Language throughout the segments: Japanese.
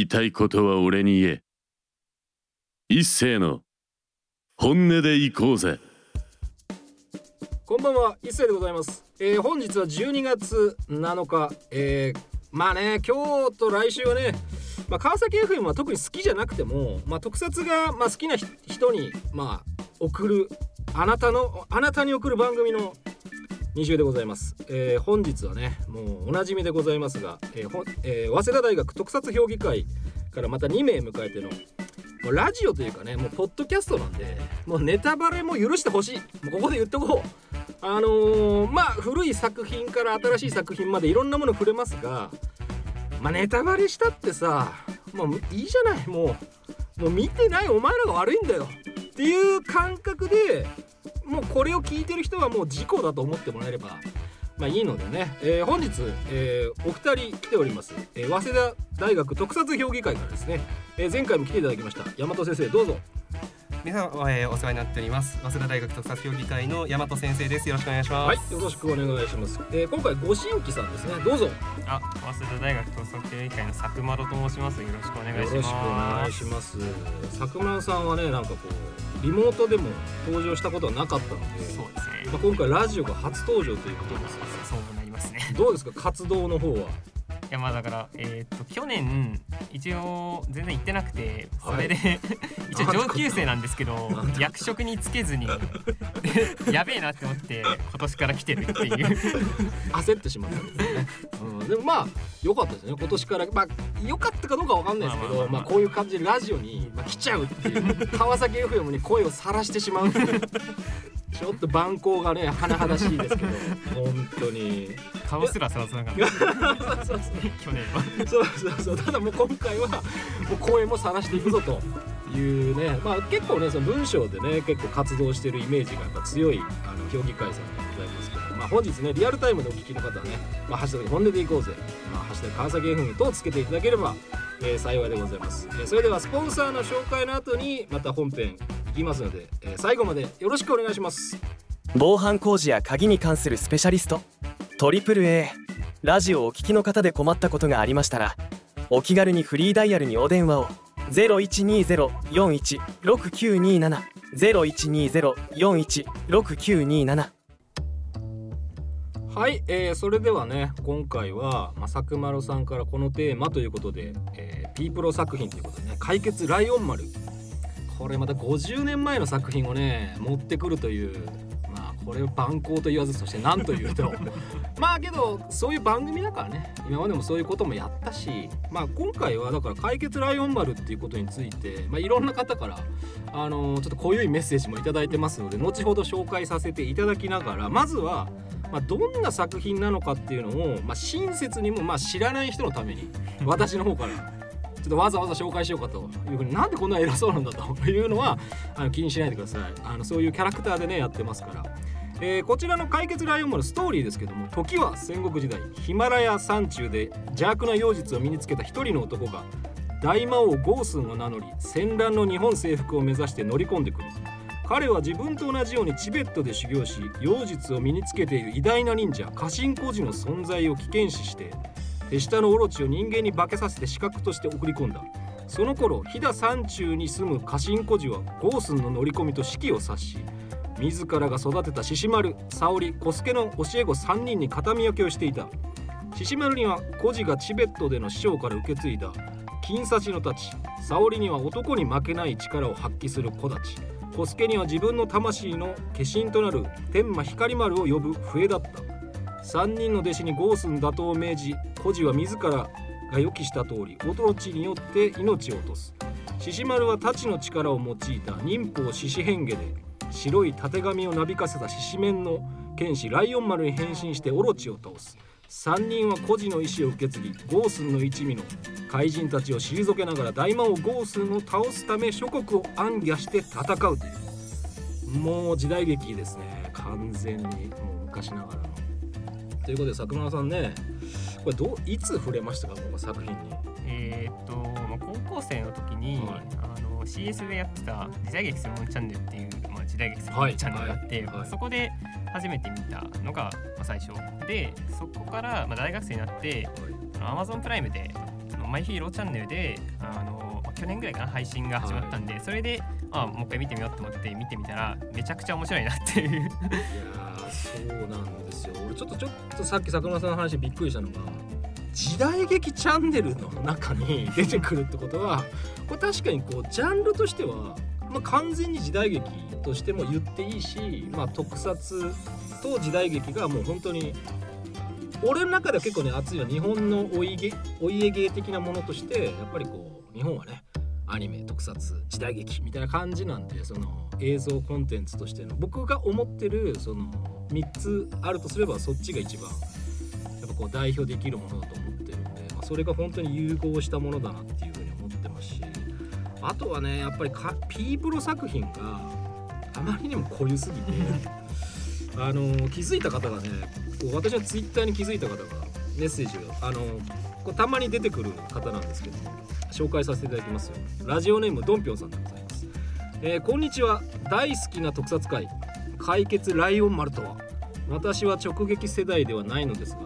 言いたいことは俺に言え。一斉の本音で行こうぜ。こんばんは一斉でございます、えー本日は12月7日、えーまあね今日と来週はね、まあ、川崎 FM は特に好きじゃなくても、まあ、特撮が、まあ、好きな人に、まあ、送るあなたのあなたに送る番組の2週でございます、えー本日はねもうおなじみでございますが、えーえー早稲田大学特撮評議会からまた2名迎えてのもうラジオというかねもうポッドキャストなんでもうネタバレも許してほしい。もうここで言っとこう。あのーまあ古い作品から新しい作品までいろんなもの触れますがまあネタバレしたってさもういいじゃない。もうもう見てない。お前らが悪いんだよ。っていう感覚でもうこれを聞いてる人はもう事故だと思ってもらえればまあいいのでね、えー本日、えーお二人来ております、えー早稲田大学特撮評議会からですね、えー前回も来ていただきました。大和先生どうぞ。皆さん、えーお世話になっております。早稲田大学特撮評議会の大和先生です。よろしくお願いします。はいよろしくお願いします、えー今回ご新規さんですね。どうぞ。よあ、早稲田大学特撮協議会の佐久間と申します。よろしくお願いしろしくお願ます。いします。佐久間さんはねなんかこうリモートでも登場したことはなかったので、そうですね。まあ、今回ラジオが初登場ということですそうなりますね。どうですか？活動の方は。いやまあだからえーっと去年一応全然行ってなくてそれで、一応上級生なんですけど役職につけずにで やべえなって思って今年から来てるっていう。焦ってしまったんですね、うん、でもまあ良かったですね。今年から。まあ良かったかどうかわかんないですけどまこういう感じでラジオに、まあ、来ちゃうっていう。川崎 FM に声を晒してしまうちょっと蛮行がね甚だしいですけど。本当に。顔すらさらさなかったそうそう去年は。そうそうそう。ただもう今回はもう声も晒していくぞというね。まあ結構ねその文章でね結構活動してるイメージがやっぱ強いあの評議会さんでございますけど、まあ、本日ねリアルタイムでお聞きの方はね「まあ、ハッシュタグ本音でいこうぜ」まあ「ハッシュタグ川崎 FM」等つけていただければ、えー幸いでございます、えーそれではスポンサーの紹介の後にまた本編いきますので、えー最後までよろしくお願いします。防犯工事や鍵に関するスペシャリストトリプル a ラジオをお聞きの方で困ったことがありましたらお気軽にフリーダイヤルにお電話を0120-416927 0120-416927はい、えーそれではね今回は、まあ、佐久丸さんからこのテーマということで、えー、P プロ作品ということでね解決ライオン丸。これまた50年前の作品をね持ってくるというまあこれを蛮行と言わずそして何というと。まあけどそういう番組だからね今までもそういうこともやったしまあ今回はだから解決ライオン丸っていうことについて、まあ、いろんな方からあのーちょっと濃ゆいメッセージもいただいてますので後ほど紹介させていただきながらまずはまあ、どんな作品なのかっていうのを、まあ、親切にも、まあ、知らない人のために私の方からちょっとわざわざ紹介しようかというふうになんでこんな偉そうなんだというのはあの気にしないでください。あのそういうキャラクターでねやってますから、えーこちらの解決ライオン丸ストーリーですけども時は戦国時代ヒマラヤ山中で邪悪な妖術を身につけた一人の男が大魔王ゴースンを名乗り戦乱の日本征服を目指して乗り込んでくる彼は自分と同じようにチベットで修行し妖術を身につけている。偉大な忍者家臣孤児の存在を危険視して手下のオロチを人間に化けさせて死角として送り込んだその頃飛騨山中に住む家臣孤児はゴースンの乗り込みと指揮を察し自らが育てた獅子丸沙織小助の教え子3人に形見分けをしていた獅子丸には孤児がチベットでの師匠から受け継いだ金差しの太刀沙織には男に負けない力を発揮する小太刀小助には自分の魂の化身となる天魔光丸を呼ぶ笛だった。3人の弟子にゴースン打倒を命じ孤児は自らが予期した通り驚地によって命を落とす。獅子丸は太刀の力を用いた忍法獅子変化で白いたてがみをなびかせた獅子面の剣士ライオン丸に変身してオロチを倒す。3人は孤児の意志を受け継ぎゴースンの一味の怪人たちを退けながら大魔王ゴースンを倒すため諸国を暗夜して戦うという。もう時代劇ですね。完全にもう昔ながらの。ということで佐久間さんねこれどういつ触れましたか？この作品に。えーっと、まあ、高校生の時に、はい。あの CS でやってた時代劇専門チャンネルっていう、まあ、時代劇専門チャンネルがあって、はい。はい。そこで初めて見たのが、まあ、最初。でそこから、まあ、大学生になってあの Amazon プライムでマイヒーローチャンネルであの去年ぐらいかな配信が始まったんで、それであもう一回見てみようと思って見てみたらめちゃくちゃ面白いなっていう。いやーそうなんですよ。俺ちょっとちょっとさっき佐久間さんの話びっくりしたのが時代劇チャンネルの中に出てくるってことはこれ確かにこうジャンルとしては、まあ、完全に時代劇としても言っていいし、まあ、特撮と時代劇がもう本当に俺の中では結構ね熱いのは日本のお家お家芸的なものとしてやっぱりこう日本はねアニメ特撮時代劇みたいな感じなんでその映像コンテンツとしての僕が思ってるその3つあるとすればそっちが一番やっぱこう代表できるものだと思ってるんで、まあ、それが本当に融合したものだなっていうふうに思ってますしあとはねやっぱりか P プロ作品があまりにも濃ゆすぎてあの気づいた方がねこう私のツイッターに気づいた方がメッセージをあのこうたまに出てくる方なんですけども紹介させていただきますよ。ラジオネームドンピョンさんでございます、えーこんにちは。大好きな特撮界解決ライオン丸とは私は直撃世代ではないのですが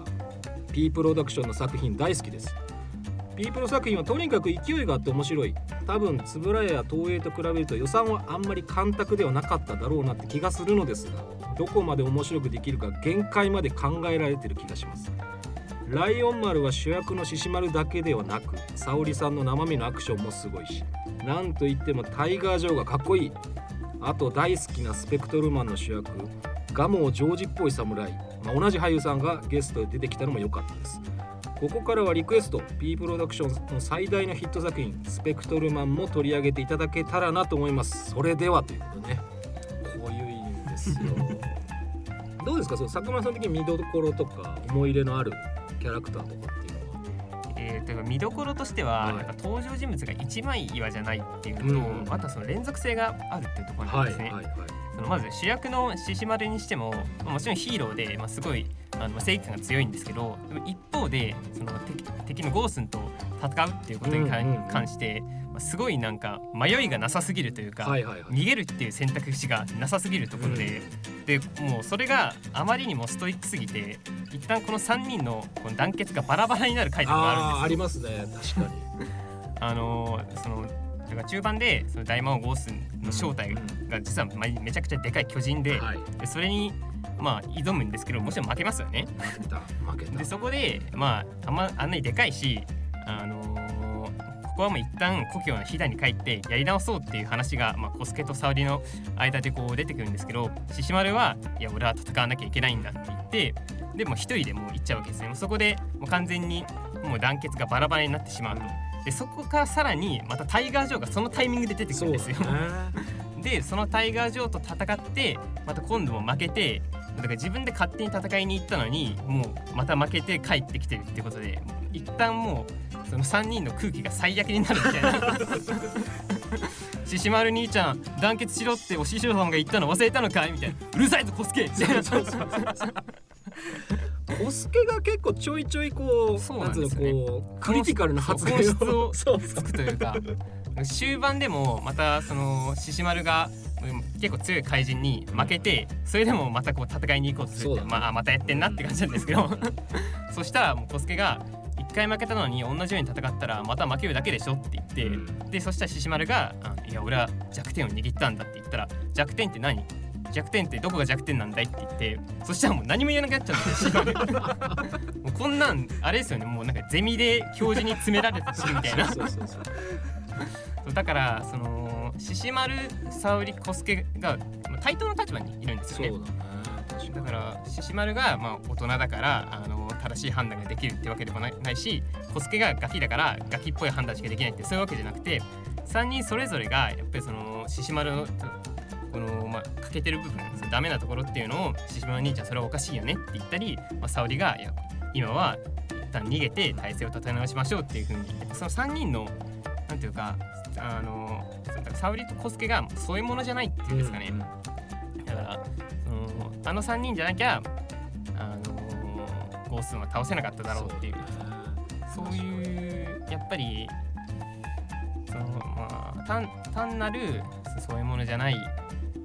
P プロダクションの作品大好きです。P プロ作品はとにかく勢いがあって面白い多分円谷や東映と比べると予算はあんまり干拓ではなかっただろうなって気がするのですがどこまで面白くできるか限界まで考えられてる気がします。ライオン丸は主役の獅子丸だけではなく沙織さんの生身のアクションもすごいしなんといってもタイガー・ジョーがかっこいい。あと大好きなスペクトルマンの主役ガモジョージっぽい侍、まあ、同じ俳優さんがゲストで出てきたのも良かったです。ここからはリクエスト P プロダクションの最大のヒット作品スペクトルマンも取り上げていただけたらなと思います。それではということでねこういう意味ですよ。どうですか？その佐久間さん的に見どころとか思い入れのあるキャラクターとかっていうのは？えー、と見どころとしては、はい。やっぱ登場人物が一枚岩じゃないっていうのと、うん。あとはその連続性があるっていうところなんですね。はいそのまず主役の獅子丸にしてもまあもちろんヒーローで、まあ、すごいあの正義感が強いんですけどでも一方でその敵敵のゴースンと戦うっていうことに関,、して、まあ、すごいなんか迷いがなさすぎるというか、はいはいはい。逃げるっていう選択肢がなさすぎるところで、でもうそれがあまりにもストイックすぎて一旦この3人のこの団結がバラバラになる回とかがあるんですよ。ありますね。確かに。あのーそのだから中盤でその大魔王ゴースンの正体が実はまめちゃくちゃでかい巨人で,、はい。でそれにまあ挑むんですけどもちろん負けますよね。負けた負けた。でそこでまああんまあんなにでかいしあのーここはもう一旦故郷の飛騨に帰ってやり直そうっていう話が、まあ、小助と沙織の間でこう出てくるんですけど獅子丸はいや俺は戦わなきゃいけないんだって言ってでもう一人でもう行っちゃうわけですね。もうそこでもう完全にもう団結がバラバラになってしまうとでそこからさらにまたタイガー・ジョーがそのタイミングで出てくるんですよ。でそのタイガー・ジョーと戦ってまた今度も負けてだから自分で勝手に戦いに行ったのにもうまた負けて帰ってきてるってことで一旦もうその3人の空気が最悪になるみたいな。獅子丸兄ちゃん団結しろってお師匠さんが言ったの忘れたのかい？みたいな。うるさいぞコスケコスケが結構ちょいちょいこうそうなんですよねつうのこうクリティカルな発言本質をそうつくというか終盤でもまたその獅子丸がうん結構強い怪人に負けてそれでもまたこう戦いに行こうとするって、そうだね。まああまたやってんなって感じなんですけど。そしたらもう小助が一回負けたのに同じように戦ったらまた負けるだけでしょって言って、うん。でそしたら獅子丸があ「いや俺は弱点を握ったんだ」って言ったら「弱点って何？弱点ってどこが弱点なんだい?」って言ってそしたらもう何も言えなくなっちゃうんですよ。もうこんなんあれですよね。もうなんかゼミで教授に詰められた時みたいな。だからその獅子丸沙織小助がまあ対等の立場にいるんですよね。そうだかに。だから獅子丸がまあ大人だからあの正しい判断ができるってわけでもないないし小助がガキだからガキっぽい判断しかできないってそういうわけじゃなくて3人それぞれがやっぱりその獅子丸のこのまあ欠けてる部分そのダメなところっていうのを獅子丸兄ちゃんそれはおかしいよねって言ったり、まあ、沙織がいや今は一旦逃げて体勢を立て直しましょうっていうふうにその3人のなんていうかあの沙織と小助がそういうものじゃないっていうんですかね、うんだからそのあの3人じゃなきゃあのゴースンは倒せなかっただろうっていう。そういうやっぱりそのまあ単単なるそういうものじゃない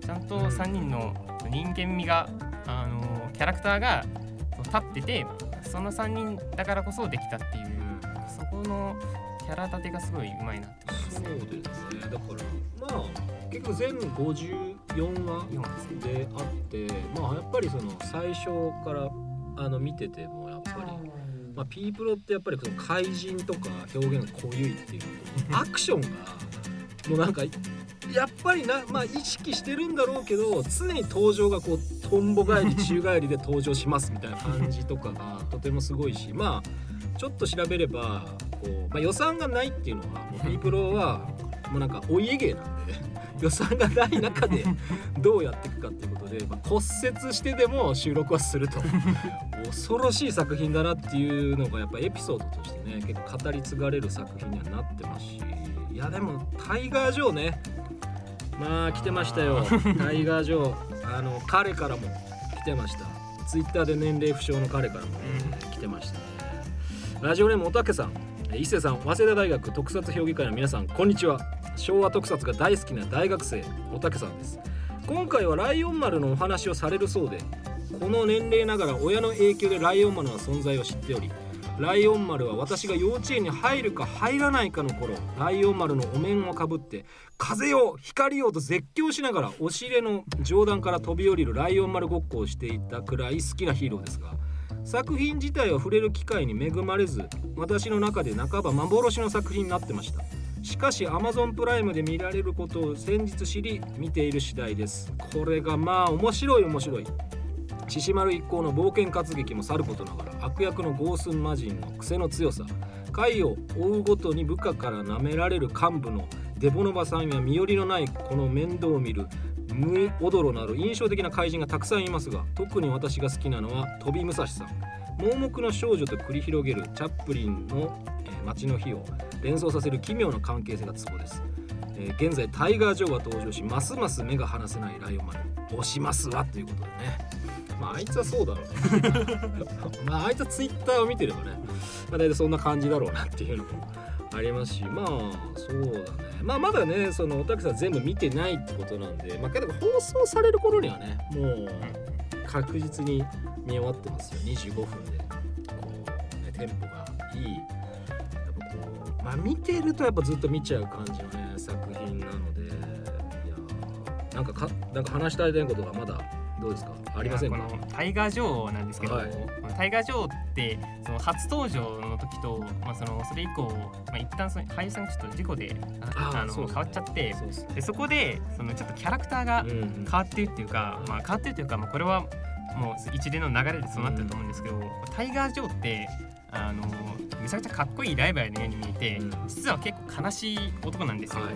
ちゃんと3人の人間味があのキャラクターが立っててその3人だからこそできたっていうそこのキャラ立てがすごいうまいなって思います。そうねですね。だからまあ結局全54話4ですね。であってまあやっぱりその最初からあの見ててもやっぱり、まあ、ピープロってやっぱりその怪人とか表現が濃ゆいっていうのと アクションがもうなんかやっぱりな、まあ、意識してるんだろうけど常に登場がこうトンボ返り 宙返りで登場しますみたいな感じとかがとてもすごいしまあちょっと調べればこう、まあ、予算がないっていうのはもうピープロはもうなんかお家芸なんで 予算がない中で どうやっていくかっていうことで、まあ、骨折してでも収録はすると。恐ろしい作品だなっていうのがやっぱエピソードとしてね結構語り継がれる作品にはなってますし。いやでもタイガー・ジョーねまあ来てましたよ。タイガー・ジョー。あの彼からも来てました。ツイッターで年齢不詳の彼からも、ね来てましたね。ラジオネームおたけさん。え伊勢さん早稲田大学特撮評議会の皆さんこんにちは。昭和特撮が大好きな大学生おたけさんです。今回はライオン丸のお話をされるそうでこの年齢ながら親の影響でライオン丸の存在を知っておりライオン丸は私が幼稚園に入るか入らないかの頃ライオン丸のお面をかぶって風よ光よと絶叫しながら押し入れの上段から飛び降りるライオン丸ごっこをしていたくらい好きなヒーローですが作品自体は触れる機会に恵まれず私の中で半ば幻の作品になってました。しかし Amazon プライムで見られることを先日知り見ている次第です。これがまあ面白い面白い。獅子丸一行の冒険活劇もさることながら悪役のゴースン魔人の癖の強さ回を追うごとに部下から舐められる幹部のデボノバさんや身寄りのないこの面倒を見るムイオドロなど印象的な怪人がたくさんいますが特に私が好きなのは飛び武蔵さん。盲目の少女と繰り広げるチャップリンの、街の日を連想させる奇妙な関係性がツボです、現在タイガー・ジョーが登場しますます目が離せないライオンマン押しますわということでね。まああいつはそうだろうね。まああいつはツイッターを見てればねまあ大体そんな感じだろうなっていうのもありますしまあそうだね。まあまだねそのおたけさん全部見てないってことなんでまあけど放送される頃にはねもう確実に見終わってますよ。25分でこう、ね、テンポがいい。やっぱこうまあ見てるとやっぱずっと見ちゃう感じのね作品なのでいやなんかかなんか話したいことがまだどうですか？ありませんこのタイガー・ジョーなんですけど、はい。タイガー・ジョーってその初登場の時と、まあ、そのそれ以降、まあ、一旦その俳優さんがちょっと事故でああのね。変わっちゃってそうですね。でそこでそのちょっとキャラクターがうんうん。変わってるっていうか、まあ、変わってるというか、まあ、これはもう一連の流れでそうなってると思うんですけど、タイガー・ジョーってあのめちゃくちゃかっこいいライバルのように見えて、うん。実は結構悲しい男なんですよ。はい。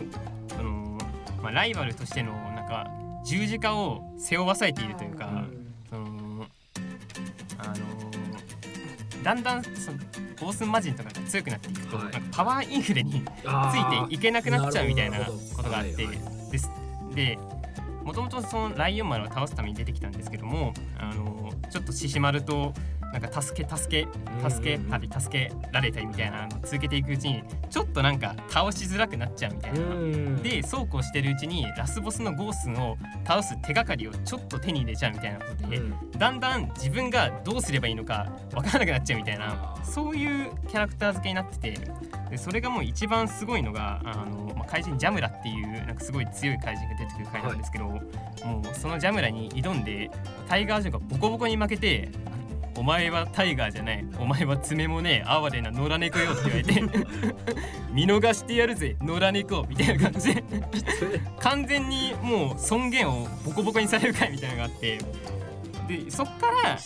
そのまあ、ライバルとしてのなんか十字架を背負わされているというか、そのあのだんだんそのゴースン魔人とかが強くなっていくと、はい。なんかパワーインフレにあついていけなくなっちゃうみたいなことがあってです。でもともとそのライオン丸を倒すために出てきたんですけどもあのちょっと獅子丸となんか助け助け助けたり助けられたりみたいなのを続けていくうちにちょっとなんか倒しづらくなっちゃうみたいな。うん。でそうこうしてるうちにラスボスのゴースンを倒す手がかりをちょっと手に入れちゃうみたいなことで、うん。だんだん自分がどうすればいいのかわからなくなっちゃうみたいなそういうキャラクター付けになっててでそれがもう一番すごいのがあの、まあ、怪人ジャムラっていうなんかすごい強い怪人が出てくる回なんですけど、もうそのジャムラに挑んでタイガージョーがボコボコに負けて「お前はタイガーじゃない。お前は爪もねえ。哀れな野良猫よ」って言われて「見逃してやるぜ。野良猫」みたいな感じ。で完全にもう尊厳をボコボコにされる回みたいなのがあって。でそっから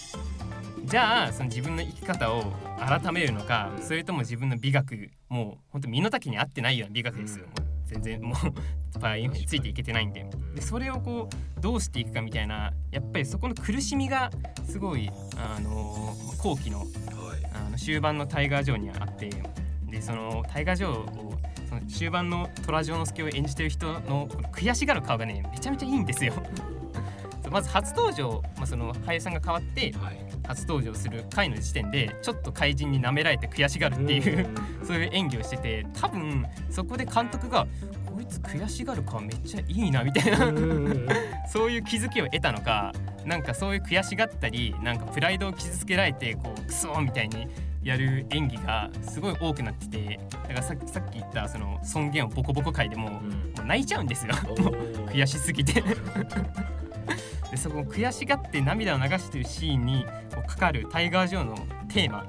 じゃあその自分の生き方を改めるのかそれとも自分の美学もう本当身の丈に合ってないような美学ですよ、う。ん全然もうパインフについていけてないんで。でそれをこうどうしていくかみたいなやっぱりそこの苦しみがすごいあの後期のはい。あの終盤のタイガー・ジョーにはあって。でそのタイガー・ジョーをその終盤の虎城之助を演じてる人の悔しがる顔がねめちゃめちゃいいんですよ。そうまず初登場、まあ、その俳優さんが変わってはい。初登場する回の時点でちょっと怪人に舐められて悔しがるっていう、そういう演技をしてて多分そこで監督が「こいつ悔しがる顔めっちゃいいな」みたいな。そういう気づきを得たのかなんかそういう悔しがったりなんかプライドを傷つけられてこうクソみたいにやる演技がすごい多くなっててだからささっき言ったその尊厳をボコボコ回でももう泣いちゃうんですよ。悔しすぎてでそこ悔しがって涙を流してるシーンにかかるタイガー・ジョーのテーマ。はい。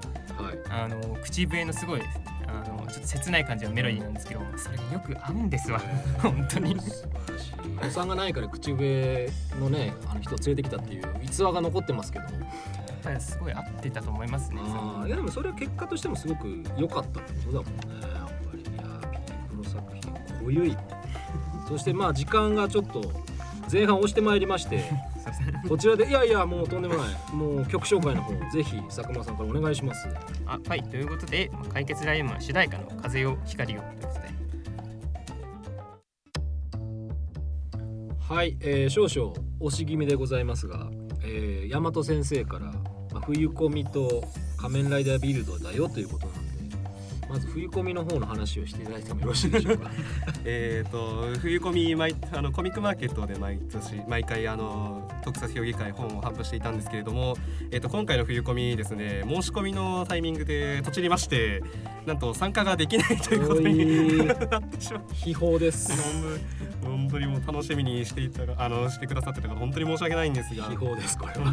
あの口笛のすごいあのちょっと切ない感じのメロディーなんですけどそれがよく合うんですわ。本当に。素晴らしいお産がないから口笛のねあの人を連れてきたっていう逸話が残ってますけどやっぱりすごい合ってたと思いますねあーいやでもそれは結果としてもすごく良かったってことだもんね。やっぱりいやーピープロ作品濃ゆいそしてまあ時間がちょっと前半押してまいりまして こちらでいやいやもうとんでもない。もう曲紹介の方ぜひ佐久間さんからお願いします。あはいということでまあ解決ライオンマン主題歌の「風よ光よ」ということで。はい、えー少々押し気味でございますが、えー、大和先生から、まあ、冬コミと仮面ライダービルドだよということまず冬コミの方の話をしていただいてもよろしいでしょうか？えー、と冬コミ毎あのコミックマーケットで毎年毎回あの特撮評議会本を発布していたんですけれども、えー、と今回の冬コミですね申し込みのタイミングでとちりましてなんと参加ができないということになってしまう秘宝です。本当にもう楽しみにしていたあのしてくださってたから本当に申し訳ないんですが秘宝ですこれは。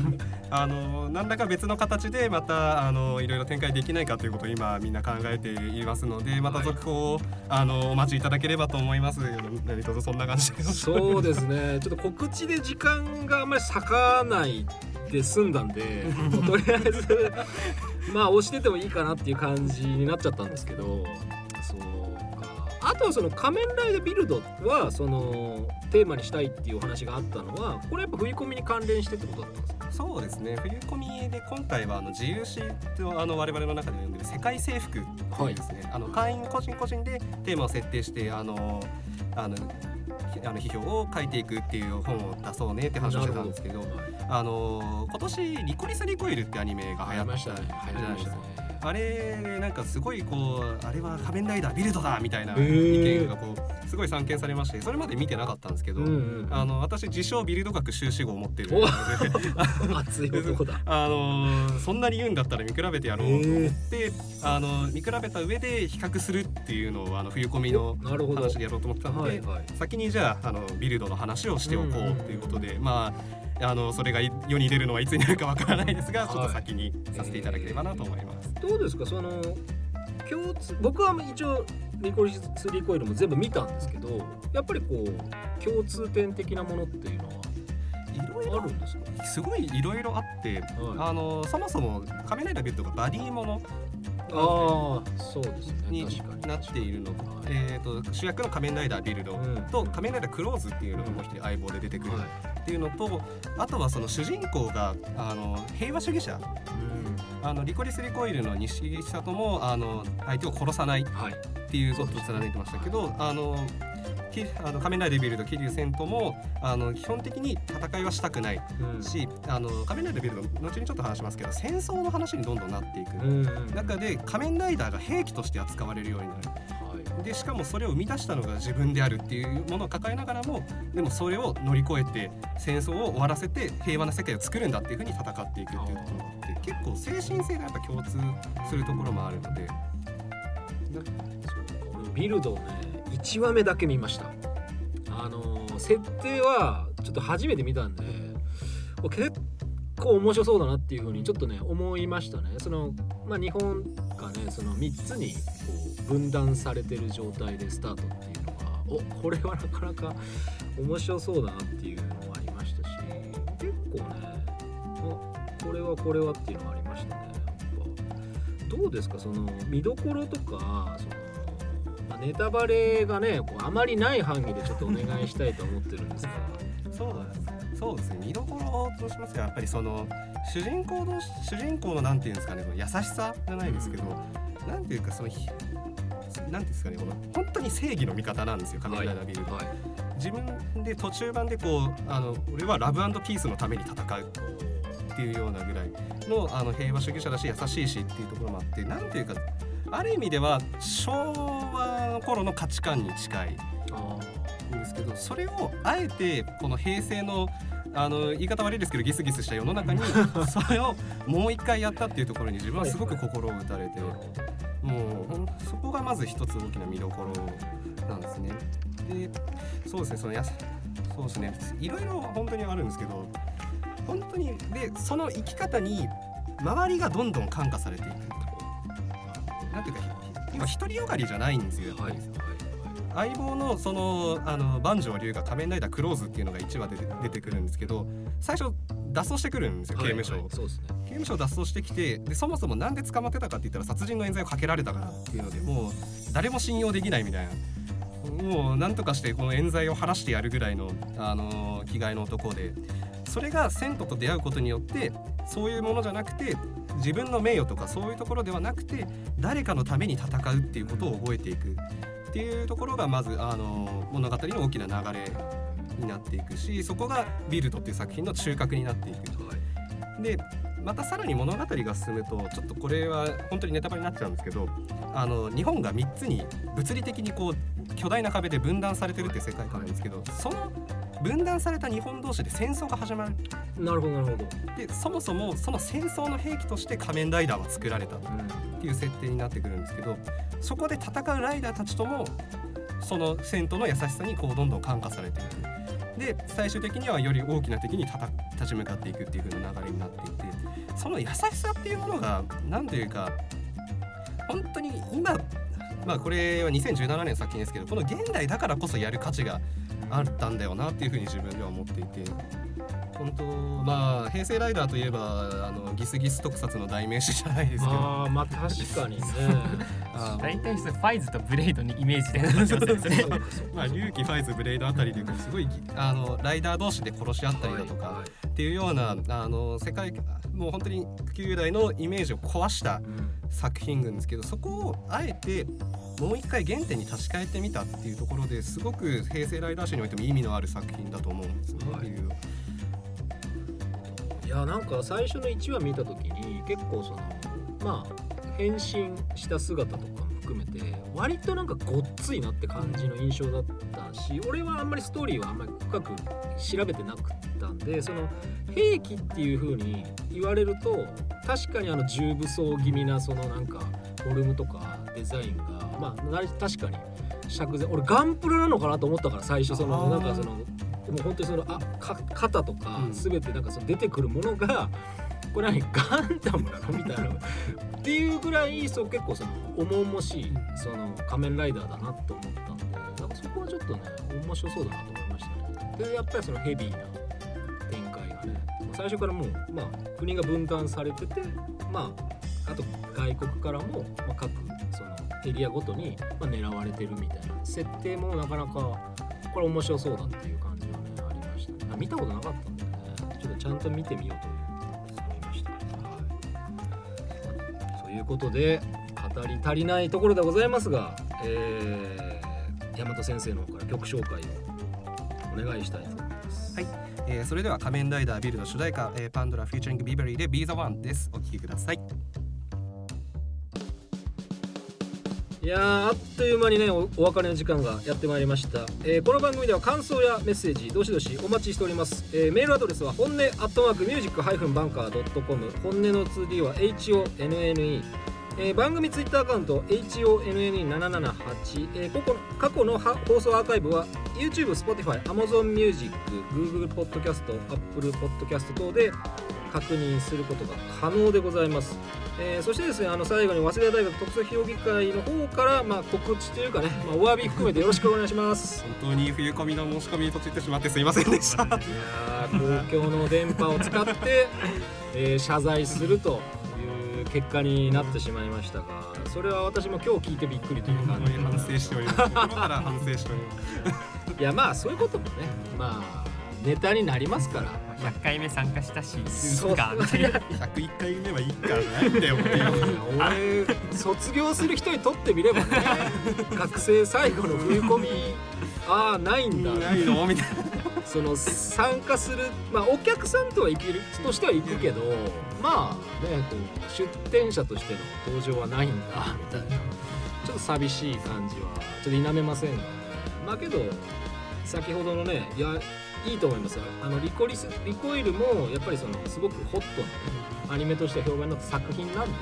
あの何らか別の形でまたあのいろいろ展開できないかということを今みんな考えていますのでまた続報を、あのお待ちいただければと思います。何卒そんな感じで。そうですね。ちょっと告知で時間があんまり割かないで済んだんで とりあえずまあ押しててもいいかなっていう感じになっちゃったんですけどそう。かあとはその仮面ライダービルドはそのテーマにしたいっていうお話があったのはこれやっぱ振り込みに関連してってことだったんですか？そうですね。冬コミで今回はあの自由視とあの我々の中で呼んでる世界征服いうですね、あの会員個人個人でテーマを設定してあのあのひあの批評を書いていくっていう本を出そうねって話をしてたんですけどあの今年「リコリス・リコイル」ってアニメが流行ったじゃないですか。あれなんかすごいこうあれは仮面ライダービルドだみたいな意見がこうすごい散見されましてそれまで見てなかったんですけど、うんうんあの私自称ビルド学修士号を持ってるのお。であのーそんなに言うんだったら見比べてやろうと思って、あの見比べた上で比較するっていうのをあの冬コミの話でやろうと思ってたので、はいはい。先にじゃああのビルドの話をしておこうっていうことで、まああのそれが世に出るのはいつになるかわからないですが、はい。ちょっと先にさせていただければなと思います。どうですか？その共通僕は一応リコリスリコイルも全部見たんですけどやっぱりこう共通点的なものっていうのいろいろ？はあるんですか？すごいいろいろあって、はあのそもそも仮面ライダービルドがバディものああそうですね。になっているのはい。えー、と主役の仮面ライダービルドうん。と仮面ライダークローズっていうのがもう一人相棒で出てくるはい。っていうのとあとはその主人公があの平和主義者。あのリコリス・リコイルの西里もあの相手を殺さないっはい。ていうことを貫いてましたけどあのきあの仮面ライダービルド桐生戦闘もあの基本的に戦いはしたくない。うん。しあの仮面ライダービルド後にちょっと話しますけど戦争の話にどんどんなっていく。うん中で仮面ライダーが兵器として扱われるようになる。はい。でしかもそれを生み出したのが自分であるっていうものを抱えながらもでもそれを乗り越えて戦争を終わらせて平和な世界を作るんだっていうふうに戦っていくっていうところがあって結構精神性がやっぱ共通するところもあるので。ビルドをね1話目だけ見ました。あの設定はちょっと初めて見たんで結構面白そうだなっていうふうにちょっとね思いましたね。そのまあ日本がねその3つにこう分断されてる状態でスタートっていうのがおこれはなかなか面白そうだなっていうのもありましたし結構ねあこれはこれはっていうのがありましたね。やっぱどうですか？その見どころとかその、まあ、ネタバレがねこうあまりない範囲でちょっとお願いしたいと思ってるんですがそうですそうですね。見どころとしますとやっぱりその主人公同士主人公のなんていうんですかねその優しさじゃないですけど、なんていうかそのひなんていうんですかねこの本当に正義の味方なんですよ仮面ライダービルド、はい自分で途中版でこうあの俺はラブピースのために戦うっていうようなぐらいのあの平和主義者だし優しいしっていうところもあってなんていうかある意味では昭和の頃の価値観に近いあんですけどそれをあえてこの平成のあの言い方悪いですけどギスギスした世の中に それをもう一回やったっていうところに自分はすごく心を打たれて、もうそこがまず一つ大きな見どころなんですね。でそうですねそのやすそうですねいろいろ本当にあるんですけど本当にでその生き方に周りがどんどん感化されていくなんていうか今独りよがりじゃないんですよ。やっぱり。相棒のそのあの万丈龍が仮面ライダークローズっていうのが1話で出てくるんですけど最初脱走してくるんですよ刑務所を、ね。刑務所を脱走してきてでそもそもなんで捕まってたかって言ったら殺人の冤罪をかけられたからっていうのでもう誰も信用できないみたいな。もうなんとかしてこの冤罪を晴らしてやるぐらいの、あのー気概の男で。それがセントと出会うことによってそういうものじゃなくて自分の名誉とかそういうところではなくて誰かのために戦うっていうことを覚えていくっていうところがまず、あの物語の大きな流れになっていくしそこが「ビルド」っていう作品の中核になっていく。でまたさらに物語が進むとちょっとこれは本当にネタバレになっちゃうんですけどあの日本が3つに物理的にこう巨大な壁で分断されてるって世界観なんですけどその分断された日本同士で戦争が始まる。なるほどなるほど、でそもそもその戦争の兵器として仮面ライダーは作られた。っていう設定になってくるんですけどそこで戦うライダーたちともそのセントの優しさにこうどんどん感化されていく。で最終的にはより大きな敵に立ち向かっていくっていう風な流れになっていてその優しさっていうものが何というか本当に今まあこれは2017年の作品ですけどこの現代だからこそやる価値があったんだよなっていうふうに自分では思っていて。本当まあ平成ライダーといえばあのギスギス特撮の代名詞じゃないですけど。ああまあ確かにね。大体ファイズとブレイドにイメージでなってまあ、龍騎ファイズブレイドあたりでこうすごいあのライダー同士で殺し合ったりだとかっていうようなあの世界もう本当に旧来のイメージを壊したうん。作品群ですけどそこをあえてもう一回原点に立ち返ってみたっていうところですごく平成ライダー史においても意味のある作品だと思うんですね。はい。っていう。いやなんか最初の1話見た時に結構そのまあ変身した姿とかも含めて割となんかごっついなって感じの印象だったし俺はあんまりストーリーはあんまり深く調べてなくったんでその兵器っていう風に言われると確かにあの重武装気味なそのなんかフォルムとかデザインがまあな確かに釈然俺ガンプラなのかなと思ったから最初そのなんかそのもう本当にそのあか肩とかうん全てなんかその出てくるものが、これ何ガンダムなのみたいなっていうぐらいそう結構その重々しいその仮面ライダーだなと思ったんでなんかそこはちょっとね面白そうだなと思いましたね。でやっぱりそのヘビーな展開がねまあ最初からもう、まあ、国が分断されててまああと外国からも、まあ、各そのエリアごとに、まあ、狙われてるみたいな設定もなかなかこれ面白そうだっていう感じあ見たことなかったんでね。ちょっとちゃんと見てみようと思いました、はい、ということで語り足りないところでございますが、えー、大和先生の方から曲紹介をお願いしたいと思います。はい。えーそれでは仮面ライダービルの主題歌、えーパンドラフューチャリングビバリーで Be the One です。お聴きください。いやあっという間にねお別れの時間がやってまいりました、えーこの番組では感想やメッセージどしどしお待ちしております、えーメールアドレスは本音アットマークミュージックハイフンバンカー .com 本音の 2D は HONNE えー番組ツイッターアカウント HONNE778、えーここ過去の放送アーカイブは YouTube、Spotify、Amazon Music、Google Podcast、Apple Podcast 等で確認することが可能でございます。えーそしてですねあの最後に早稲田大学特措評議会の方から、まあ、告知というかね、まあ、お詫び含めてよろしくお願いします。本当に冬込みの申し込みに途中ってしまってすいませんでしたいやー公共の電波を使って、えー謝罪するという結果になってしまいましたがそれは私も今日聞いてびっくりという感じ反省しております心から反省しております いやまあそういうこともねまあネタになりますから。100回目参加したしいいそう。かみたいな101回目はいいからないんだよっていう。俺卒業する人にとってみればね 学生最後の冬込みああないんだ。ないの？みたいその参加するまあお客さんとは行けるとしては行くけどまあねこう出店者としての登場はないんだみたいな。ちょっと寂しい感じはちょっと否めません。が、まあけど先ほどのねいやいいと思いますよ。あのリコリスリコイルもやっぱりそのすごくホットな、ね、アニメとして評判になった作品なんで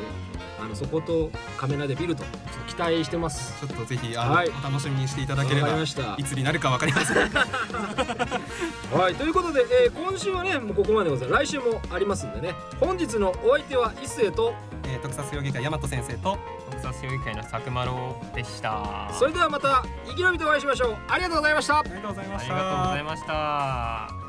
あのそことカメラでビルと期待してます。ちょっとぜひあの、はい、お楽しみにしていただければいつになるかわかりません。はい。ということで、えー、今週はねもうここまでございます。来週もありますんでね。本日のお相手は一斉と、えー、特撮評議会大和先生と。特撮評議会の佐久間郎でした。それではまた生き延びてお会いしましょう。ありがとうございました。ありがとうございました。ありがとうございました